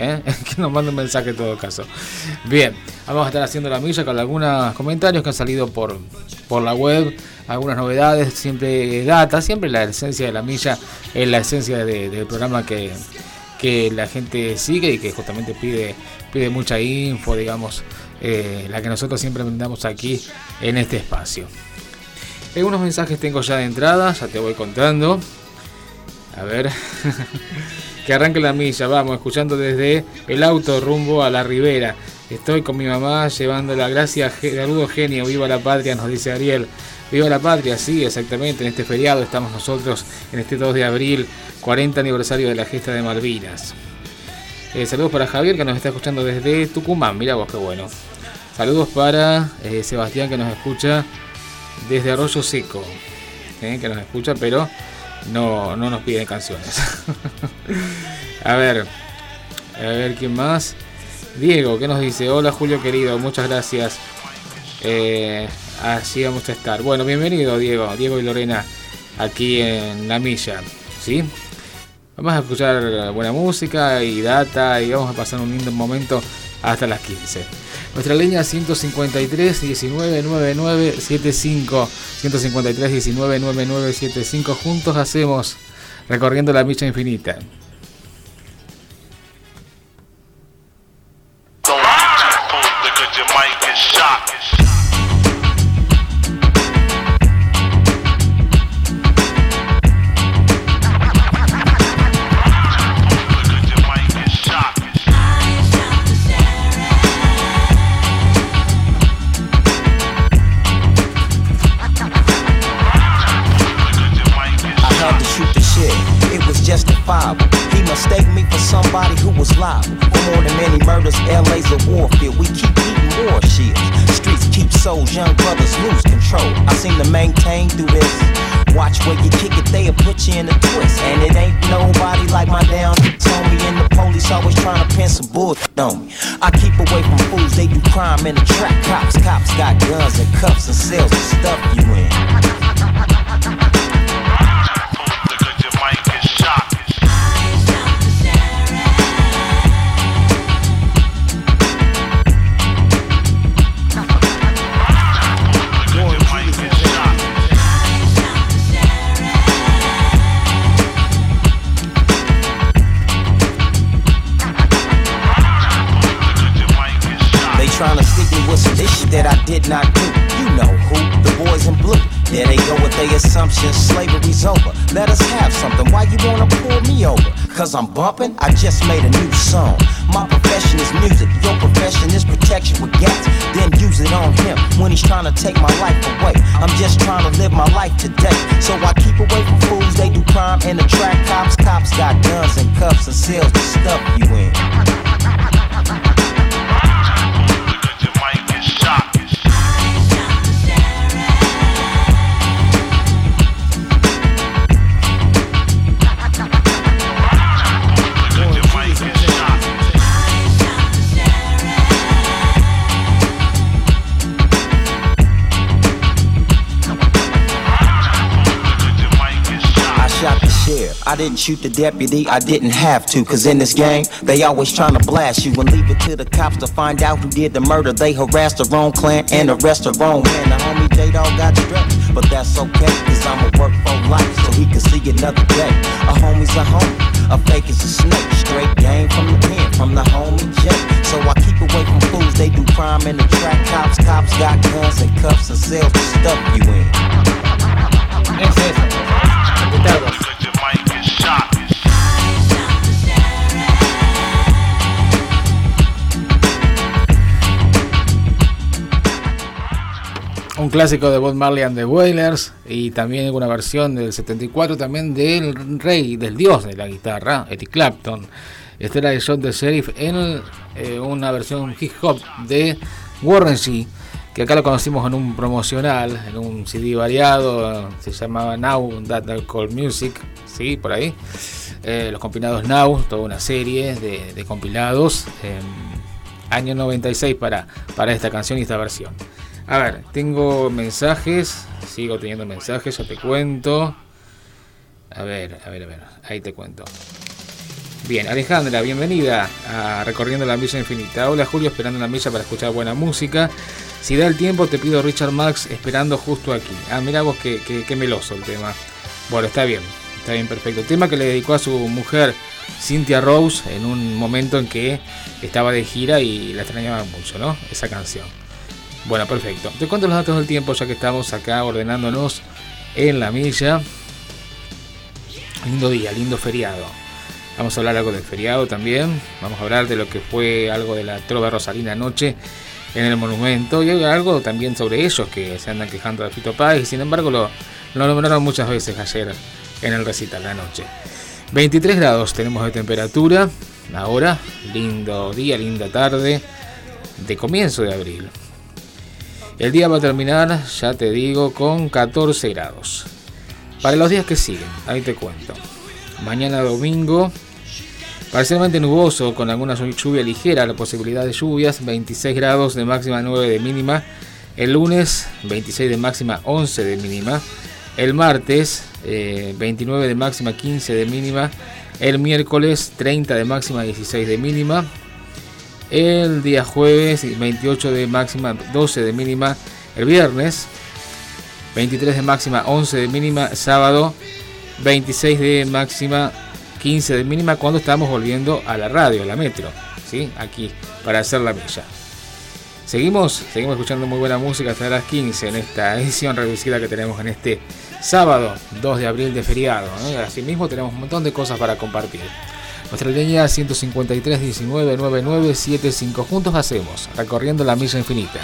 ¿eh? que nos mande un mensaje en todo caso. Bien, vamos a estar haciendo la milla con algunos comentarios que han salido por, por la web, algunas novedades, siempre data, siempre la esencia de la milla es la esencia del programa que, que la gente sigue y que justamente pide, pide mucha info, digamos, eh, la que nosotros siempre brindamos aquí en este espacio. Algunos mensajes tengo ya de entrada, ya te voy contando. A ver. que arranque la milla, vamos, escuchando desde el auto rumbo a la ribera. Estoy con mi mamá llevando la gracia, saludo genio, viva la patria, nos dice Ariel. Viva la patria, sí, exactamente, en este feriado estamos nosotros, en este 2 de abril, 40 aniversario de la gesta de Malvinas. Eh, saludos para Javier que nos está escuchando desde Tucumán, mira vos qué bueno. Saludos para eh, Sebastián que nos escucha desde Arroyo Seco, eh, que nos escucha, pero no, no nos piden canciones. a ver, a ver quién más. Diego, ¿qué nos dice? Hola Julio querido, muchas gracias. Eh, así vamos a estar. Bueno, bienvenido Diego, Diego y Lorena, aquí en La Milla. ¿sí? Vamos a escuchar buena música y data y vamos a pasar un lindo momento hasta las 15. Nuestra línea 153 19 99 75 153 19 99 75 juntos hacemos recorriendo la milla infinita. He mistake me for somebody who was liable. For more than many murders, LA's a warfield. We keep eating war shit. Streets keep souls, young brothers lose control. I seem to maintain through this. Watch where you kick it, they'll put you in a twist. And it ain't nobody like my down told me. And the police always trying to pin some bullshit on me. I keep away from fools, they do crime in the trap. Cops, cops got guns and cuffs and cells to stuff you in. Cause I'm bumping, I just made a new song. My profession is music, your profession is protection with gas. Then use it on him when he's trying to take my life away. I'm just trying to live my life today. So I keep away from fools, they do crime and attract cops. Cops got guns and cuffs and seals to stuff you in. Didn't shoot the deputy, I didn't have to. Cause in this game, they always trying to blast you and leave it to the cops to find out who did the murder. They harassed the wrong clan and arrest the wrong man. The homie J Dog got stressed, but that's okay. Cause I'ma work for life so he can see another day. A homie's a homie, a fake is a snake. Straight game from the pen, from the homie J. So I keep away from fools, they do crime in the track. Cops, cops got guns and cuffs and cells to stuff you in. Es eso. Un clásico de Bob Marley and the Wailers y también una versión del 74 también del rey, del dios de la guitarra, Eric Clapton. Esta era de John the Sheriff en eh, una versión hip hop de Warren G, que acá lo conocimos en un promocional, en un CD variado, se llamaba Now That I Call Music, sí, por ahí. Eh, los compilados Now, toda una serie de, compilados, año 96 para, para esta canción y esta versión. A ver, tengo mensajes. Sigo teniendo mensajes, ya te cuento. A ver, a ver, a ver. Ahí te cuento. Bien, Alejandra, bienvenida a Recorriendo la Milla Infinita. Hola Julio, esperando la milla para escuchar buena música. Si da el tiempo, te pido Richard Marx esperando justo aquí. Ah, mira vos qué, qué, meloso el tema. Bueno, está bien, está bien, perfecto. Tema que le dedicó a su mujer Cynthia Rose en un momento en que estaba de gira y la extrañaba mucho, ¿no? Esa canción. Bueno, perfecto. Te cuento los datos del tiempo ya que estamos acá ordenándonos en la milla. Lindo día, lindo feriado. Vamos a hablar algo del feriado también. Vamos a hablar de lo que fue algo de la trova rosalina anoche en el monumento. Y algo también sobre ellos que se andan quejando de Fito Páez. Y sin embargo lo, lo nombraron muchas veces ayer en el recital la noche. 23 grados tenemos de temperatura. Ahora, lindo día, linda tarde de comienzo de abril. El día va a terminar, ya te digo, con 14 grados. Para los días que siguen, ahí te cuento. Mañana domingo Parcialmente nuboso, con alguna lluvia ligera, la posibilidad de lluvias, 26 grados de máxima, 9 de mínima. El lunes, 26 de máxima, 11 de mínima. El martes, 29 eh, de máxima, 15 de mínima. El miércoles, 30 de máxima, 16 de mínima. El día jueves, 28 de máxima, 12 de mínima. El viernes, 23 de máxima, 11 de mínima. Sábado, 26 de máxima, 15 de mínima cuando estamos volviendo a la radio, a la metro, ¿sí? aquí para hacer la milla. Seguimos, seguimos escuchando muy buena música hasta las 15 en esta edición reducida que tenemos en este sábado 2 de abril de feriado. ¿no? Asimismo tenemos un montón de cosas para compartir. Nuestra línea 153 19 9975 juntos hacemos, recorriendo la milla infinita.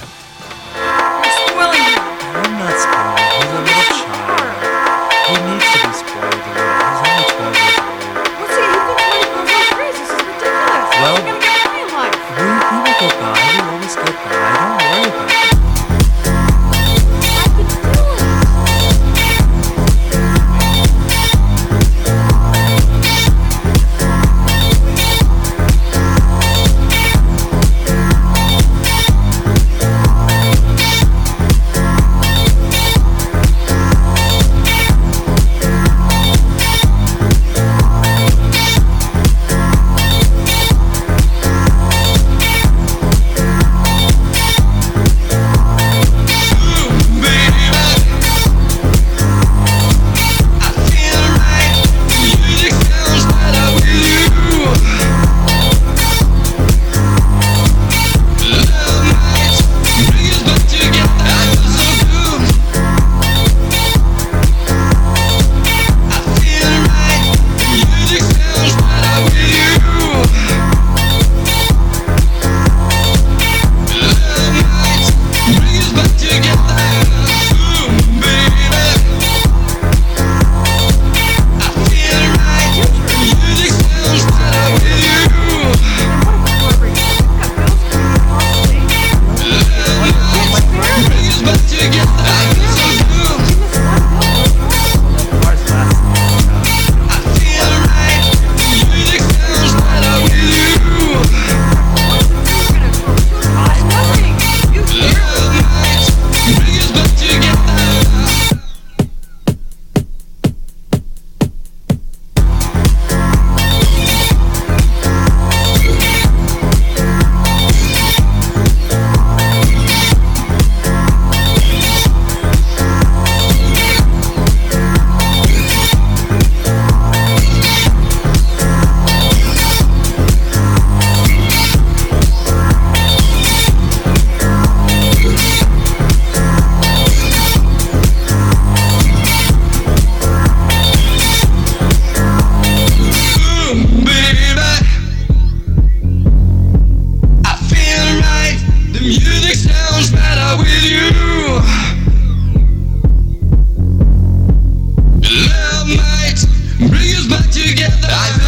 I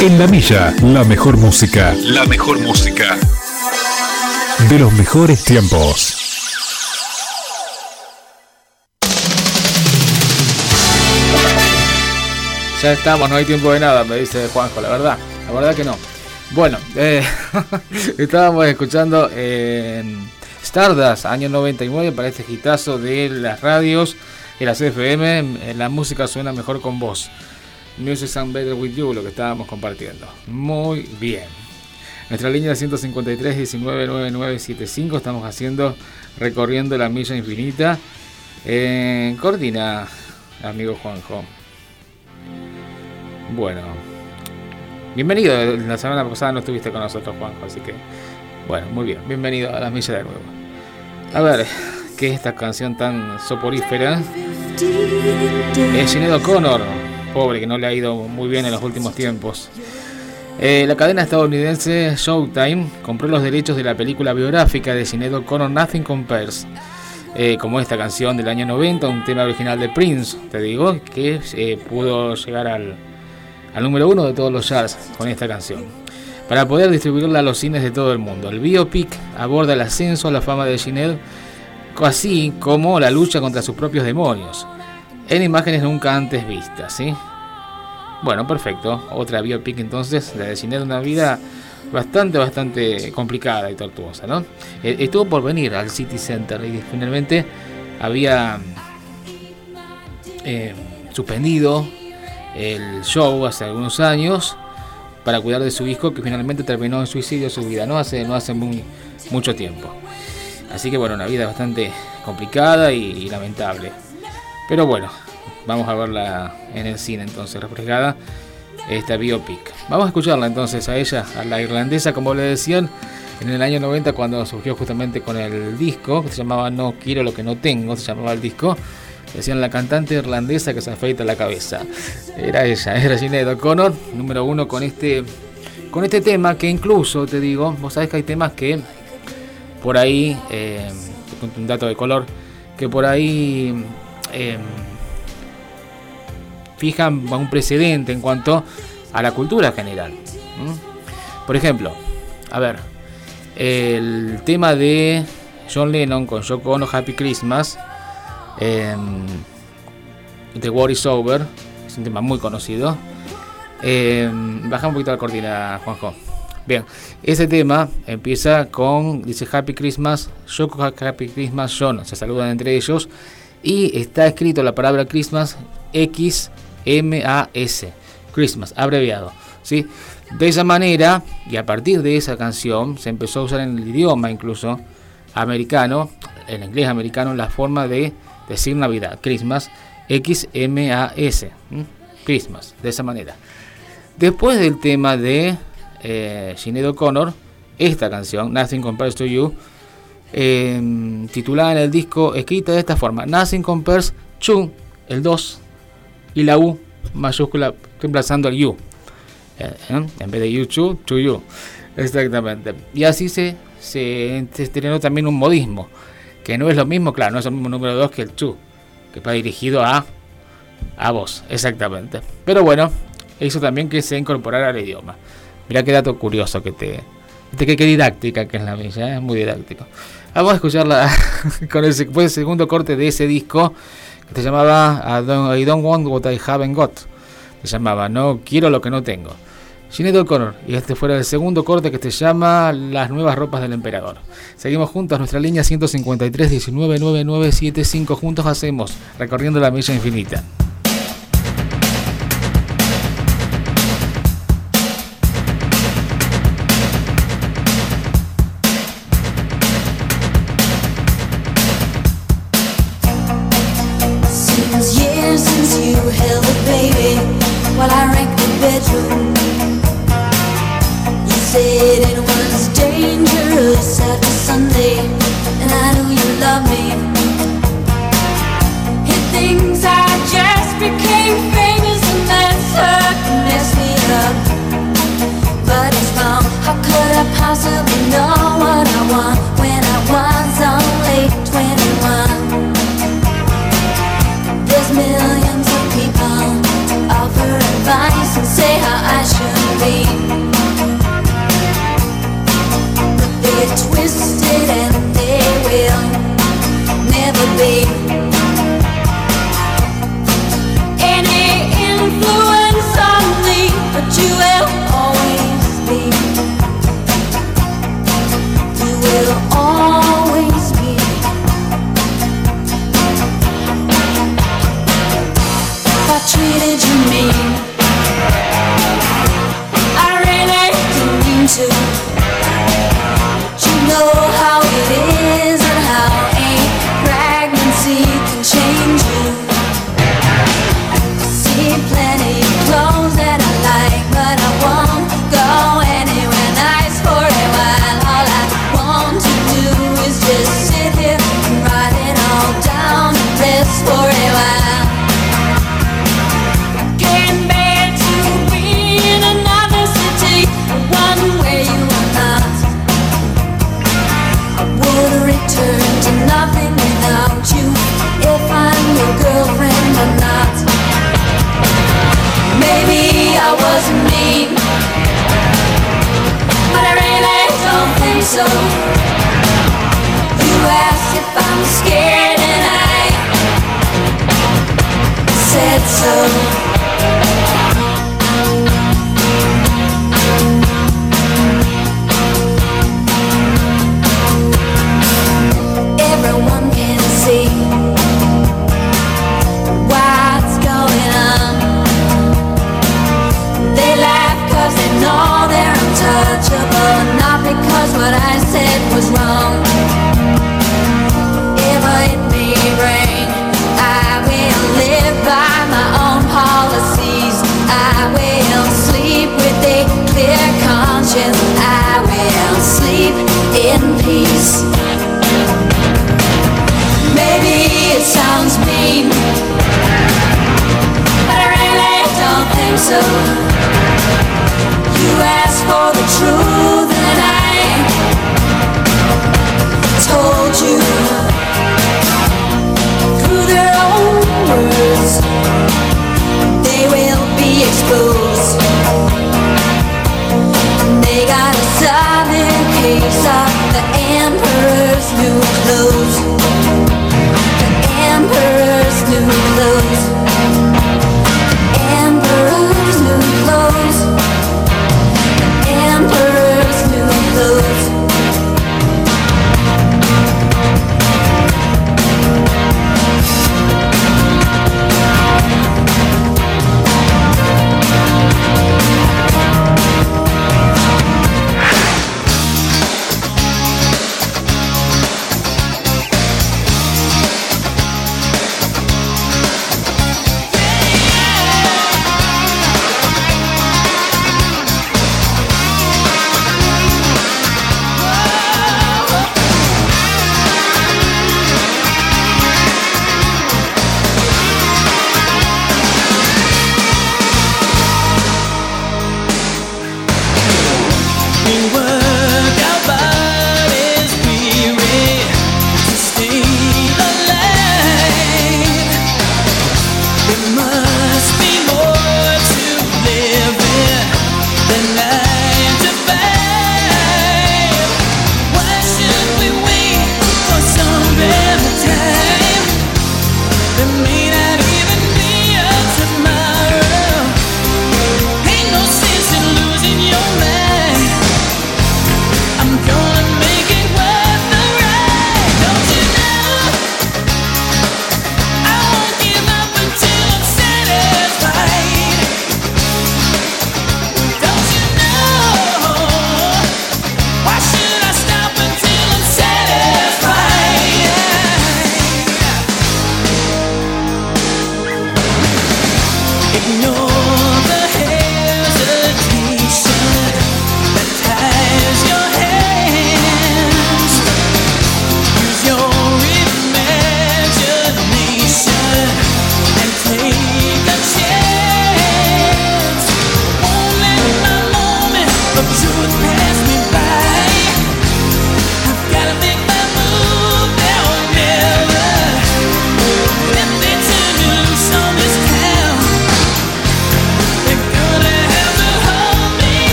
En la milla, la mejor música. La mejor música. De los mejores tiempos. Ya estamos, no hay tiempo de nada, me dice Juanjo, la verdad. La verdad que no. Bueno, eh, estábamos escuchando en Stardust, año 99, para este gitazo de las radios y las FM. La música suena mejor con voz. Music Sound Better With You, lo que estábamos compartiendo. Muy bien. Nuestra línea 153 199975 estamos haciendo recorriendo la milla infinita. en coordina, amigo Juanjo. Bueno, bienvenido. La semana pasada no estuviste con nosotros, Juanjo, así que, bueno, muy bien. Bienvenido a la milla de nuevo. A ver, ¿qué es esta canción tan soporífera? Es Sinead Connor, pobre que no le ha ido muy bien en los últimos tiempos. Eh, la cadena estadounidense Showtime compró los derechos de la película biográfica de Sinead O'Connor Nothing Compares, eh, como esta canción del año 90, un tema original de Prince, te digo, que eh, pudo llegar al, al número uno de todos los charts con esta canción, para poder distribuirla a los cines de todo el mundo. El biopic aborda el ascenso a la fama de Sinead, así como la lucha contra sus propios demonios, en imágenes nunca antes vistas, ¿sí? Bueno, perfecto. Otra biopic entonces, la de Sinead, una vida bastante, bastante complicada y tortuosa, ¿no? Eh, estuvo por venir al City Center y finalmente había eh, suspendido el show hace algunos años para cuidar de su hijo que finalmente terminó en suicidio su vida, no hace, no hace muy, mucho tiempo. Así que bueno, una vida bastante complicada y lamentable. Pero bueno, Vamos a verla en el cine entonces, refrescada, esta biopic. Vamos a escucharla entonces a ella, a la irlandesa, como le decían, en el año 90 cuando surgió justamente con el disco, que se llamaba No quiero lo que no tengo, se llamaba el disco. Decían la cantante irlandesa que se afeita la cabeza. Era ella, era Sinead O'Connor, número uno con este, con este tema que incluso, te digo, vos sabés que hay temas que por ahí, eh, un dato de color, que por ahí... Eh, fijan un precedente en cuanto a la cultura general. Por ejemplo, a ver, el tema de John Lennon con Yoko Ono Happy Christmas, eh, The War is Over, es un tema muy conocido. Eh, baja un poquito la cortina, Juanjo. Bien, ese tema empieza con, dice Happy Christmas, Yoko Happy Christmas, John, se saludan entre ellos, y está escrito la palabra Christmas X M-A-S, Christmas, abreviado. ¿sí? De esa manera, y a partir de esa canción, se empezó a usar en el idioma incluso americano, en inglés americano, la forma de decir Navidad, Christmas, X-M-A-S, Christmas, de esa manera. Después del tema de eh, Sinead O'Connor, esta canción, Nothing Compares to You, eh, titulada en el disco, escrita de esta forma, Nothing Compares to, el 2, y la U mayúscula reemplazando el You. Eh, ¿eh? En vez de YouTube, to you. Exactamente. Y así se, se, estrenó también un modismo, que no es lo mismo, claro, no es el mismo número 2 que el to, que está dirigido a, a vos, exactamente. Pero bueno, hizo también que se incorporara al idioma. Mira qué dato curioso que te... Qué, qué didáctica que es la ¿eh? es muy didáctico. Vamos a escucharla con el, el segundo corte de ese disco que se llamaba I don't, Want What I Haven't Got. Se llamaba No Quiero Lo Que No Tengo. Sinead O'Connor, y este fuera el segundo corte que se llama Las Nuevas Ropas del Emperador. Seguimos juntos, nuestra línea 153 199975. Juntos hacemos recorriendo la milla infinita.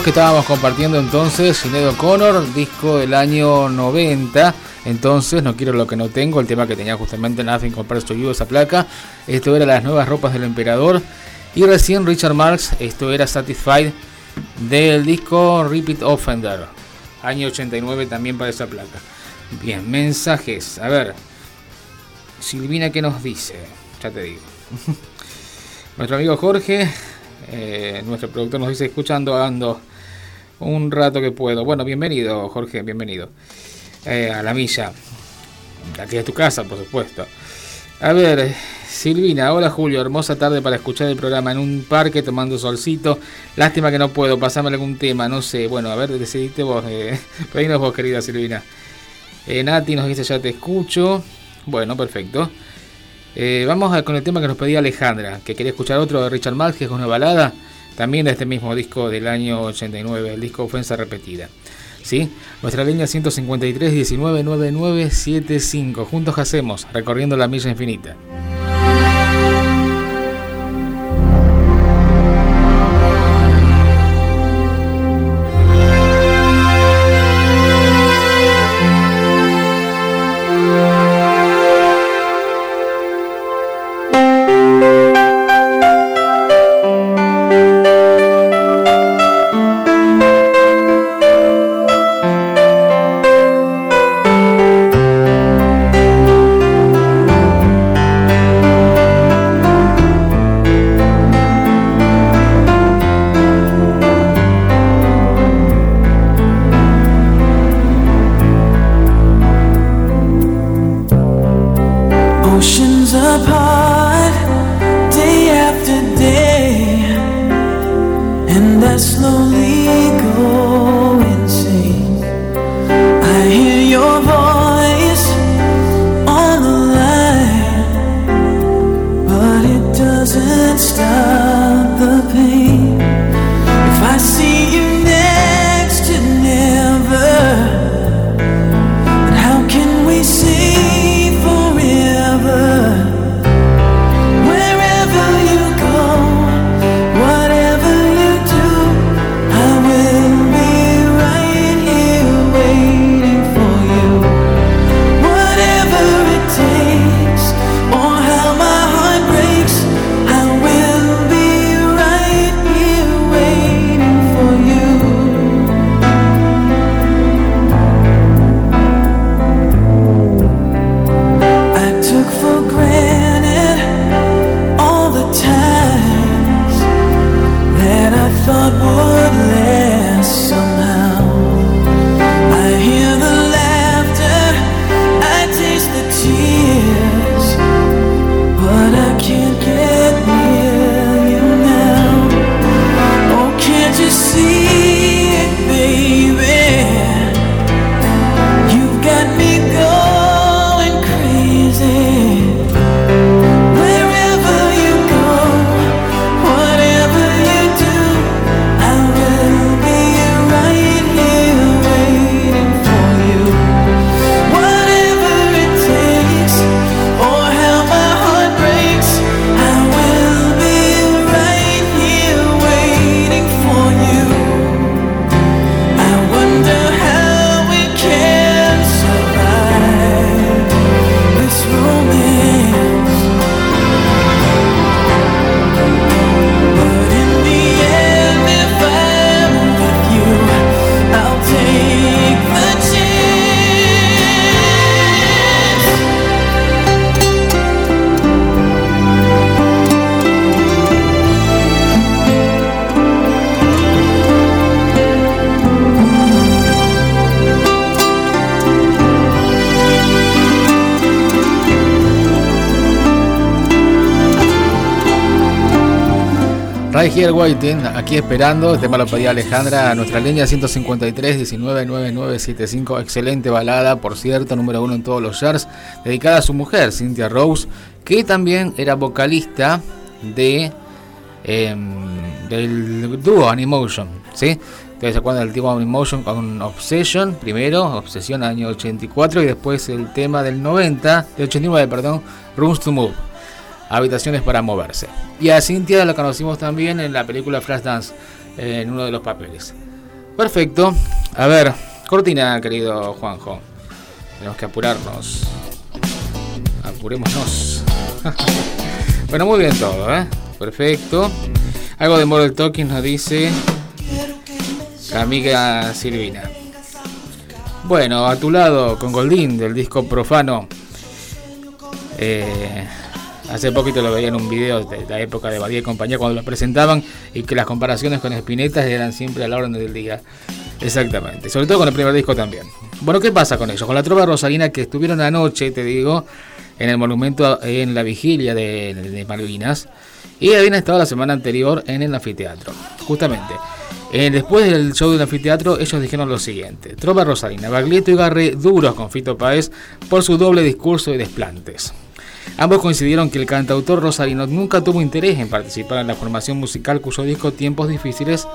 Que estábamos compartiendo entonces, Sinead Connor, disco del año 90. Entonces, no quiero lo que no tengo, el tema que tenía justamente Nothing Compares to You, esa placa. Esto era las nuevas ropas del emperador. Y recién Richard Marx, esto era Satisfied del disco Repeat Offender, año 89 también para esa placa. Bien, mensajes. A ver, Silvina, ¿qué nos dice? Ya te digo. Nuestro amigo Jorge eh, nuestro productor nos dice, escuchando, ando un rato que puedo. Bueno, bienvenido, Jorge, bienvenido eh, a la milla. aquí es tu casa, por supuesto. A ver, Silvina, hola Julio, hermosa tarde para escuchar el programa en un parque tomando solcito. Lástima que no puedo, pasarme algún tema, no sé. Bueno, a ver, decidiste vos, eh, vos, querida Silvina. Eh, Nati nos dice ya te escucho. Bueno, perfecto. Eh, vamos con el tema que nos pedía Alejandra, que quería escuchar otro de Richard Marx, que es una balada, también de este mismo disco del año 89, el disco Ofensa Repetida. ¿Sí? Nuestra línea 153 199975. Juntos hacemos, recorriendo la milla infinita. Here Waiting, aquí esperando, el tema lo pedía Alejandra, a nuestra línea 153 199975, excelente balada, por cierto, número uno en todos los charts, dedicada a su mujer, Cynthia Rose, que también era vocalista de em, del dúo Animotion, ¿sí? Ustedes se acuerdan del tipo Animotion con Obsession, primero, Obsesión año 84 y después el tema del 90, de 89, perdón, Rooms to Move habitaciones para moverse. Y a Cintia la conocimos también en la película Flashdance, en uno de los papeles. Perfecto. A ver, cortina, querido Juanjo. Tenemos que apurarnos. Apurémonos. bueno, muy bien todo, ¿eh? Perfecto. Algo de Moral Talking nos dice amiga Silvina. Bueno, a tu lado con Goldín del disco Profano. Eh, Hace poquito lo veía en un video de la época de Badía y compañía cuando lo presentaban y que las comparaciones con Spinetta eran siempre a la orden del día. Exactamente. Sobre todo con el primer disco también. Bueno, ¿qué pasa con ellos? Con la tropa rosarina que estuvieron anoche, te digo, en el monumento en la vigilia de, Malvinas y habían estado la semana anterior en el anfiteatro. Justamente. Eh, después del show del anfiteatro, ellos dijeron lo siguiente: Tropa Rosarina, Baglietto y Garre duros con Fito Páez por su doble discurso y desplantes. Ambos coincidieron que el cantautor rosarino nunca tuvo interés en participar en la formación musical cuyo disco Tiempos Difíciles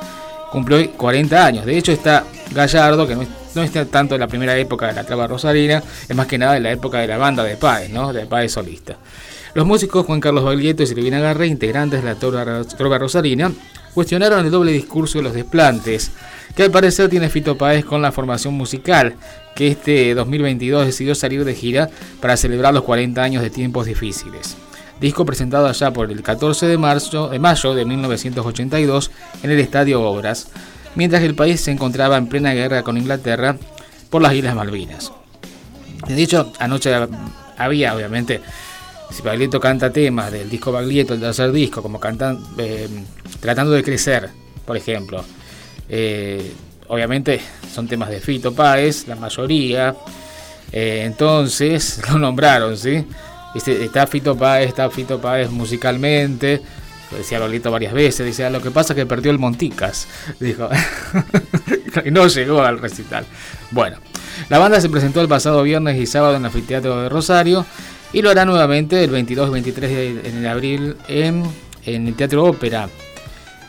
cumplió 40 años. De hecho está Gallardo, que no, está tanto en la primera época de la traba rosarina, es más que nada en la época de la banda de Páez, ¿no? de Páez solista. Los músicos Juan Carlos Baglietto y Silvina Garre, integrantes de la trova rosarina, cuestionaron el doble discurso de los desplantes, que al parecer tiene Fito Páez con la formación musical, que este 2022 decidió salir de gira para celebrar los 40 años de tiempos difíciles. Disco presentado allá por el 14 de, marzo, de mayo de 1982 en el Estadio Obras, mientras el país se encontraba en plena guerra con Inglaterra por las Islas Malvinas. De hecho, anoche había, obviamente, si Baglietto canta temas del disco Baglietto, el tercer disco, como cantan, eh, tratando de crecer, por ejemplo. Eh, obviamente son temas de Fito Páez, la mayoría. Eh, entonces lo nombraron, ¿sí? Está Fito Páez, está Fito Páez musicalmente. Lo decía Lolito varias veces, dice, ah, lo que pasa es que perdió el Monticas, dijo. y no llegó al recital. Bueno, la banda se presentó el pasado viernes y sábado en el anfiteatro de Rosario y lo hará nuevamente el 22 y 23 de, abril en, el Teatro Ópera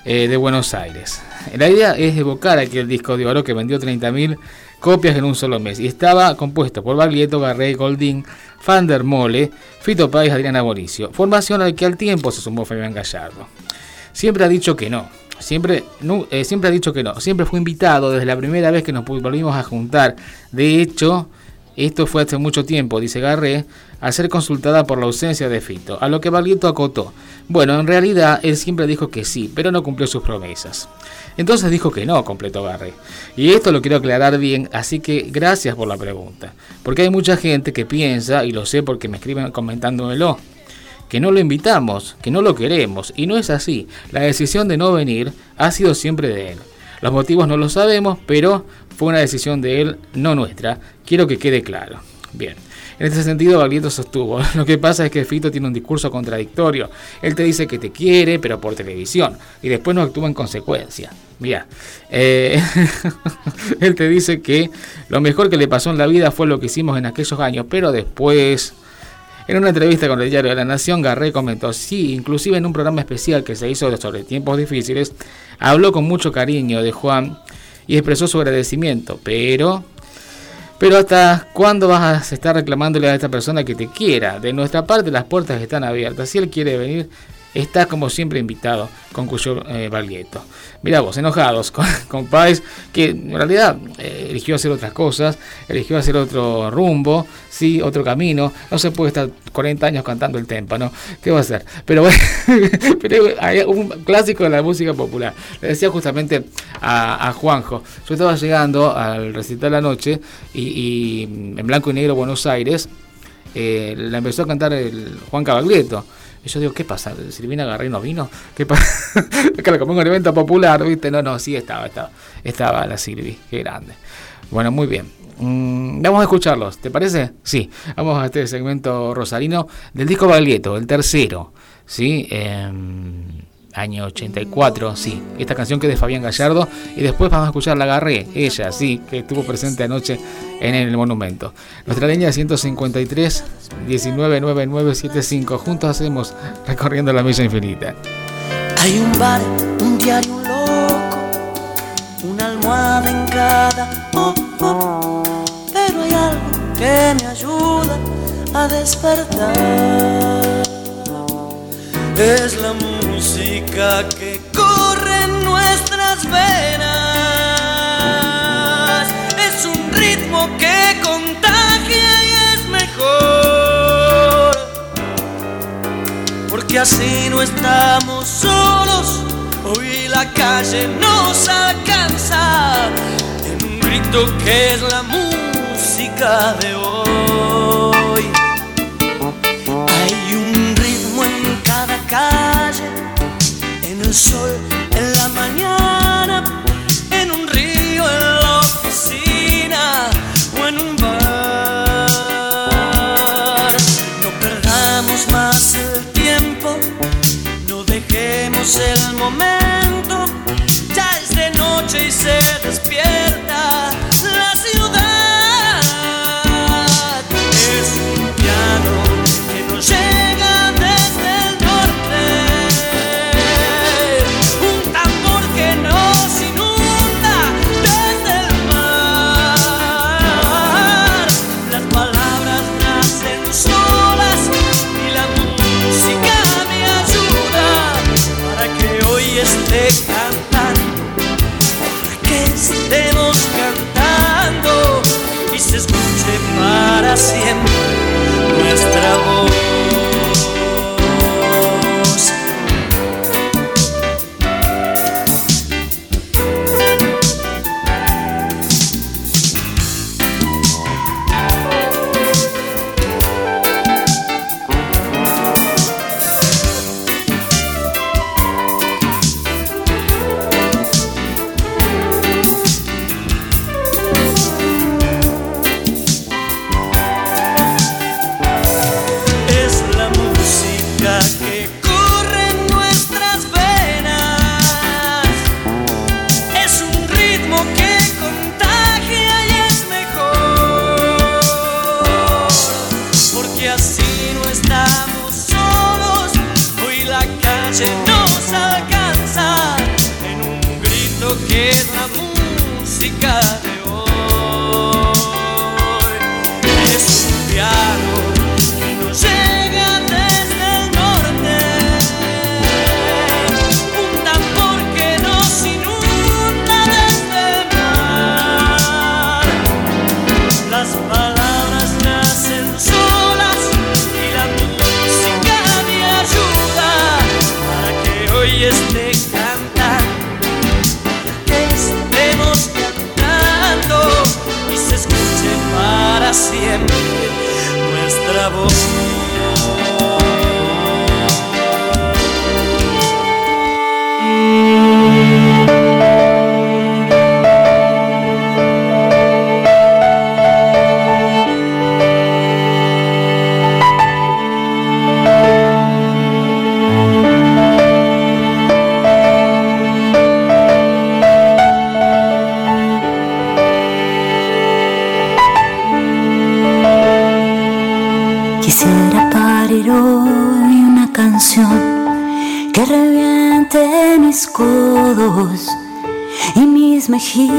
eh, de Buenos Aires. La idea es evocar aquel disco de oro que vendió 30.000 copias en un solo mes y estaba compuesto por Baglietto, Garrey, Goldín, Fander Mole, Fito Páez, Adriana Mauricio, formación al que al tiempo se sumó Fabián Gallardo. Siempre ha dicho que no, siempre, eh, siempre ha dicho que no, siempre fue invitado desde la primera vez que nos volvimos a juntar. De hecho, esto fue hace mucho tiempo, dice Garré, al ser consultada por la ausencia de Fito, a lo que Baglietto acotó. Bueno, en realidad él siempre dijo que sí, pero no cumplió sus promesas. Entonces dijo que no, completó Garré. Y esto lo quiero aclarar bien, así que gracias por la pregunta. Porque hay mucha gente que piensa, y lo sé porque me escriben comentándomelo, que no lo invitamos, que no lo queremos, y no es así. La decisión de no venir ha sido siempre de él. Los motivos no lo sabemos, pero fue una decisión de él, no nuestra. Quiero que quede claro. Bien. En este sentido, Baglietto sostuvo, lo que pasa es que Fito tiene un discurso contradictorio. Él te dice que te quiere, pero por televisión, y después no actúa en consecuencia. Mira, eh, él te dice que lo mejor que le pasó en la vida fue lo que hicimos en aquellos años, pero después... En una entrevista con el diario de la Nación, Garré comentó, sí, inclusive en un programa especial que se hizo sobre tiempos difíciles, habló con mucho cariño de Juan y expresó su agradecimiento, pero... Pero hasta cuándo vas a estar reclamándole a esta persona que te quiera? De nuestra parte las puertas están abiertas. Si él quiere venir, está como siempre invitado, concluyó eh, Baglietto. Mirá vos, enojados con, con Páez, que en realidad eh, eligió hacer otras cosas, eligió hacer otro rumbo, sí, otro camino. No se puede estar 40 años cantando el témpano. ¿Qué va a hacer? Pero bueno, hay un clásico de la música popular. Le decía justamente a, Juanjo, yo estaba llegando al recital la noche y, en blanco y negro Buenos Aires, eh, la empezó a cantar el Juan Cabaglieto. Y yo digo, ¿qué pasa? ¿Silvina Garrino vino? ¿Qué pasa? que como un evento popular, ¿viste? No, no, sí estaba, estaba. Estaba la Silvi, qué grande. Bueno, muy bien. Mm, vamos a escucharlos, ¿te parece? Sí, vamos a este segmento rosarino del disco Baglietto, el tercero. ¿Sí? Eh, año 84, sí. Esta canción que es de Fabián Gallardo. Y después vamos a escuchar La Garré, ella, sí, que estuvo presente anoche en el monumento. Nuestra línea 153 199975. Juntos hacemos recorriendo la milla infinita. Hay un bar, un diario loco, una almohada en cada. Oh, oh, pero hay algo que me ayuda a despertar. Es la música que corre en nuestras venas. Es un ritmo que contagia y es mejor. Porque así no estamos solos. Hoy la calle nos alcanza en un grito que es la música de hoy. el sol en la mañana, en un río, en la oficina o en un bar. No perdamos más el tiempo, no dejemos el momento, ya es de noche y se despierta. nieve ante mis codos y mis mejillas,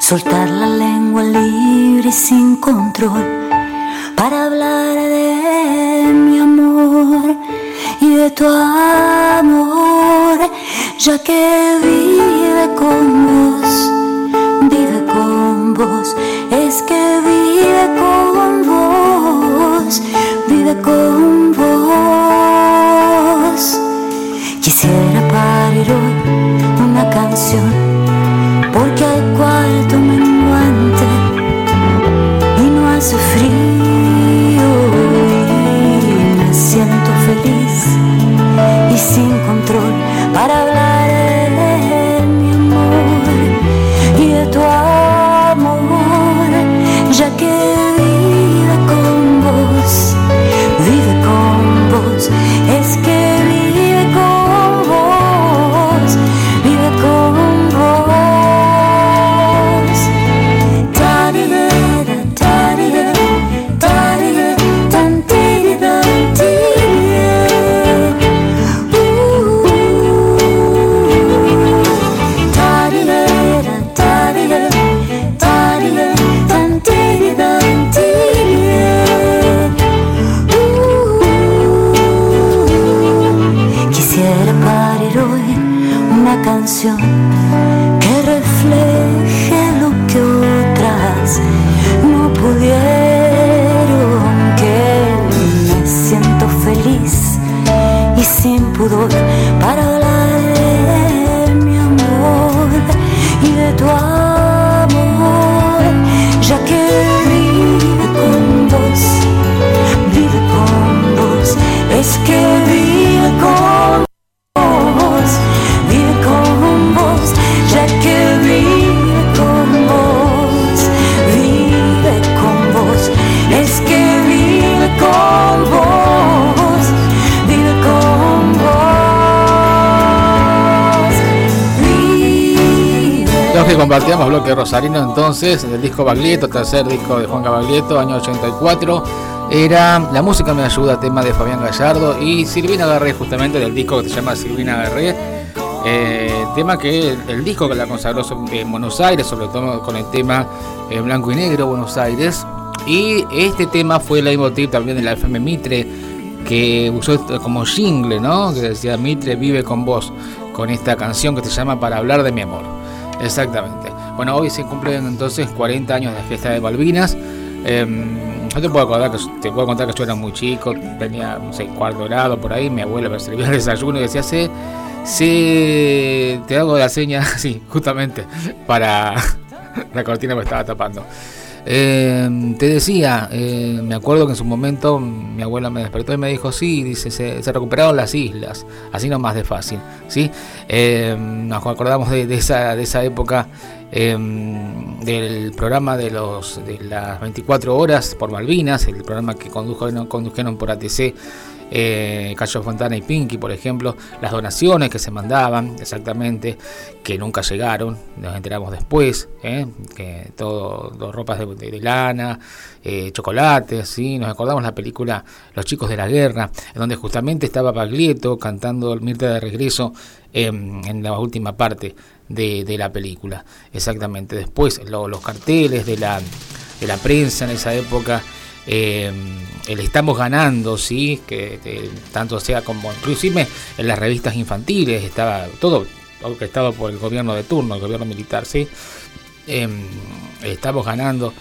soltar la lengua libre y sin control para hablar de mi amor y de tu amor, ya que vive con vos, vive con vos, es que vive con vos, vive con vos. una canción. Compartíamos bloque rosarino entonces, del disco Baglietto, tercer disco de Juan Baglietto, año 84. Era La música me ayuda, tema de Fabián Gallardo y Silvina Garré, justamente del disco que se llama Silvina Garré. Eh, tema que el, disco que la consagró en Buenos Aires, sobre todo con el tema en blanco y negro Buenos Aires. Y este tema fue el leitmotiv también de la FM Mitre, que usó como jingle, ¿no? Que decía Mitre vive con vos, con esta canción que se llama Para hablar de mi amor. Exactamente. Bueno, hoy se cumplen entonces 40 años de fiesta de Malvinas. Em, yo te puedo, contar que, te puedo contar que yo era muy chico, tenía un seis cuarto grado por ahí, mi abuela me servía el desayuno y decía, se, se, te hago la seña, sí, justamente, para la cortina que estaba tapando. Eh, te decía, eh, me acuerdo que en su momento mi abuela me despertó y me dijo, sí, dice, se, recuperaron las islas, así nomás de fácil, ¿sí? Eh, nos acordamos de, esa, de esa época del programa de, los, de las 24 horas por Malvinas, el programa que condujeron, condujeron por ATC eh, Cacho Fontana y Pinky, por ejemplo, las donaciones que se mandaban, exactamente, que nunca llegaron, nos enteramos después, ¿eh? que todo, dos ropas de, lana, eh, chocolates, ¿sí? nos acordamos la película Los chicos de la guerra, en donde justamente estaba Paglietto cantando Mirta de regreso en la última parte de, la película, exactamente. Después los carteles de la, de la prensa en esa época eh, el estamos ganando, sí, que tanto sea como inclusive en las revistas infantiles estaba todo orquestado por el gobierno de turno, el gobierno militar, sí. Em, estamos ganando.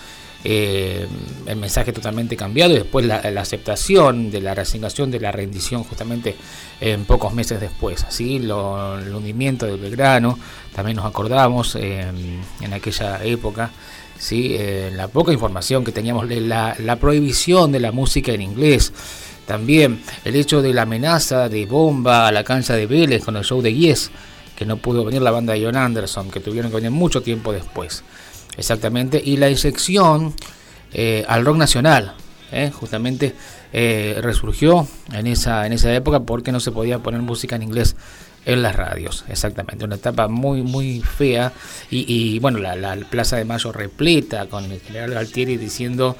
Eh, el mensaje totalmente cambiado y después la, aceptación de la resignación de la rendición justamente en pocos meses después así lo, el hundimiento del Belgrano también nos acordamos em, en aquella época ¿sí? Eh, la poca información que teníamos, la, la prohibición de la música en inglés, también el hecho de la amenaza de bomba a la cancha de Vélez con el show de Yes, que no pudo venir la banda de John Anderson, que tuvieron que venir mucho tiempo después. Exactamente, y la inyección eh, al rock nacional, ¿eh? justamente resurgió en esa, en esa época porque no se podía poner música en inglés en las radios, exactamente. Una etapa muy, muy fea. Y, bueno, la, Plaza de Mayo repleta con el general Galtieri diciendo,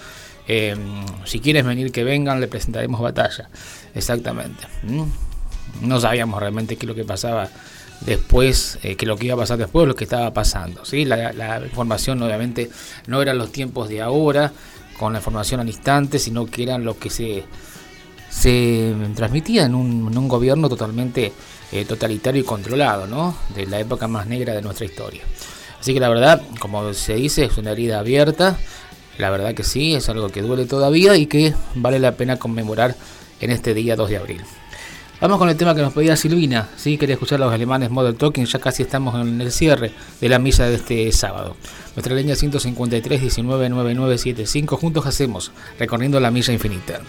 em, si quieres venir que vengan, le presentaremos batalla. Exactamente. No sabíamos realmente qué es lo que pasaba después, eh, qué lo que iba a pasar después, lo que estaba pasando. ¿sí? La, información obviamente no eran los tiempos de ahora, con la información al instante, sino que eran lo que se, se transmitía en un gobierno totalmente eh, totalitario y controlado, ¿no? De la época más negra de nuestra historia. Así que la verdad, como se dice, es una herida abierta. La verdad que sí, es algo que duele todavía y que vale la pena conmemorar en este día 2 de abril. Vamos con el tema que nos pedía Silvina, ¿sí? Quería escuchar a los alemanes Model Talking, ya casi estamos en el cierre de la misa de este sábado. Nuestra línea 153 19 9975, juntos hacemos, recorriendo la misa infinita.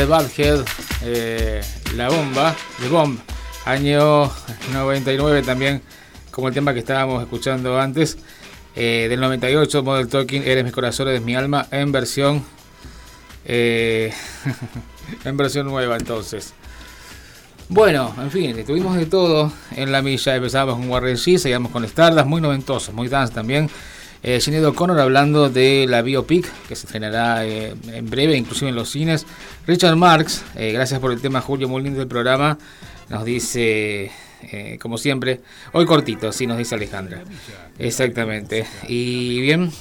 De Badhead, eh, La Bomba, de Bomb, año 99 también, como el tema que estábamos escuchando antes, eh, del 98, Model Talking, Eres mis corazones, mi alma, en versión, eh, en versión nueva entonces. Bueno, en fin, tuvimos de todo en la milla. Empezamos con Warren G, seguimos con Stardust, muy noventoso, muy dance también. Eh, Sinead O'Connor hablando de la biopic que se estrenará eh, en breve, inclusive en los cines. Richard Marx, eh, gracias por el tema Julio, muy lindo del programa. Nos dice, eh, como siempre, hoy cortito, sí, nos dice Alejandra. Exactamente. Y bien,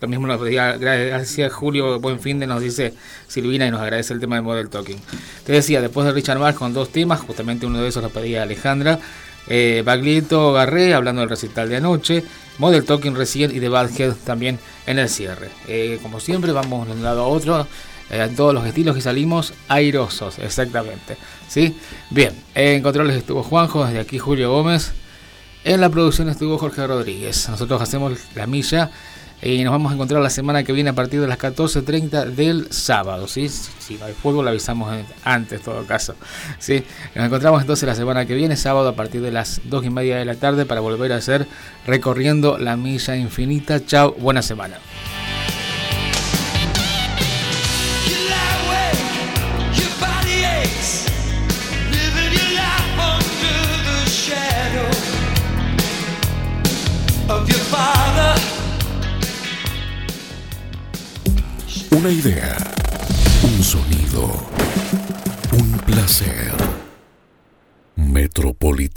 lo mismo nos decía, gracias Julio, buen fin de, nos dice Silvina y nos agradece el tema de Model Talking. Te decía, después de Richard Marx con dos temas, justamente uno de esos lo pedía Alejandra. Eh, Baglietto Garré hablando del recital de anoche. Model Talking recién y The Badhead también en el cierre. Eh, como siempre, vamos de un lado a otro. Eh, todos los estilos que salimos, airosos, exactamente. ¿sí? Bien, en controles estuvo Juanjo, desde aquí Julio Gómez. En la producción estuvo Jorge Rodríguez. Nosotros hacemos la milla Y nos vamos a encontrar la semana que viene a partir de las 14.30 del sábado. ¿sí? Si no hay fútbol, avisamos antes, en todo caso. ¿sí? Nos encontramos entonces la semana que viene, sábado, a partir de las 2 y media de la tarde, para volver a hacer recorriendo la milla infinita. Chao, buena semana. Una idea, un sonido, un placer. Metropolitano.